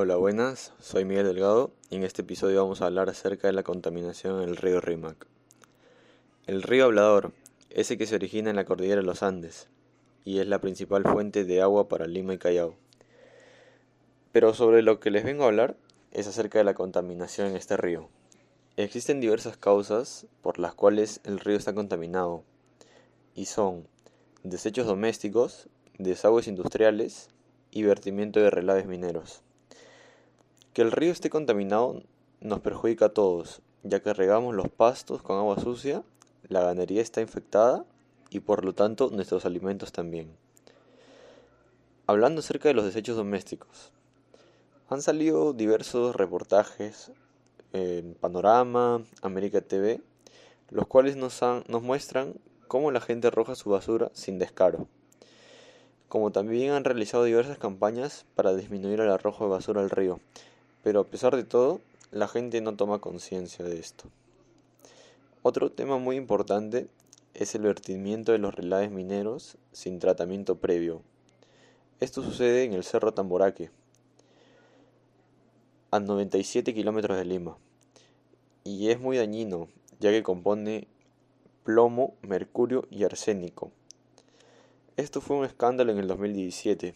Hola, buenas, soy Miguel Delgado y en este episodio vamos a hablar acerca de la contaminación en el río Rímac. El río Hablador, ese que se origina en la cordillera de los Andes y es la principal fuente de agua para Lima y Callao. Pero sobre lo que les vengo a hablar es acerca de la contaminación en este río. Existen diversas causas por las cuales el río está contaminado y son desechos domésticos, desagües industriales y vertimiento de relaves mineros. Que el río esté contaminado nos perjudica a todos, ya que regamos los pastos con agua sucia, la ganadería está infectada y por lo tanto nuestros alimentos también. Hablando acerca de los desechos domésticos, han salido diversos reportajes en Panorama, América TV, los cuales nos, nos muestran cómo la gente arroja su basura sin descaro. Como también han realizado diversas campañas para disminuir el arrojo de basura al río, pero a pesar de todo, la gente no toma conciencia de esto. Otro tema muy importante es el vertimiento de los relaves mineros sin tratamiento previo. Esto sucede en el Cerro Tamboraque, a 97 kilómetros de Lima, y es muy dañino, ya que compone plomo, mercurio y arsénico. Esto fue un escándalo en el 2017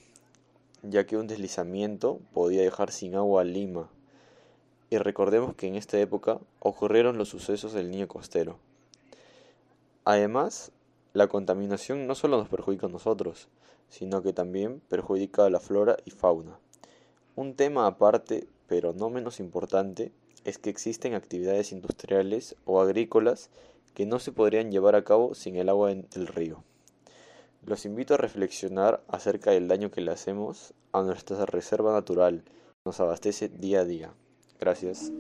ya que un deslizamiento podía dejar sin agua a Lima. Y recordemos que en esta época ocurrieron los sucesos del niño costero. Además, la contaminación no solo nos perjudica a nosotros, sino que también perjudica a la flora y fauna. Un tema aparte, pero no menos importante, es que existen actividades industriales o agrícolas que no se podrían llevar a cabo sin el agua del río. Los invito a reflexionar acerca del daño que le hacemos a nuestra reserva natural, nos abastece día a día. Gracias.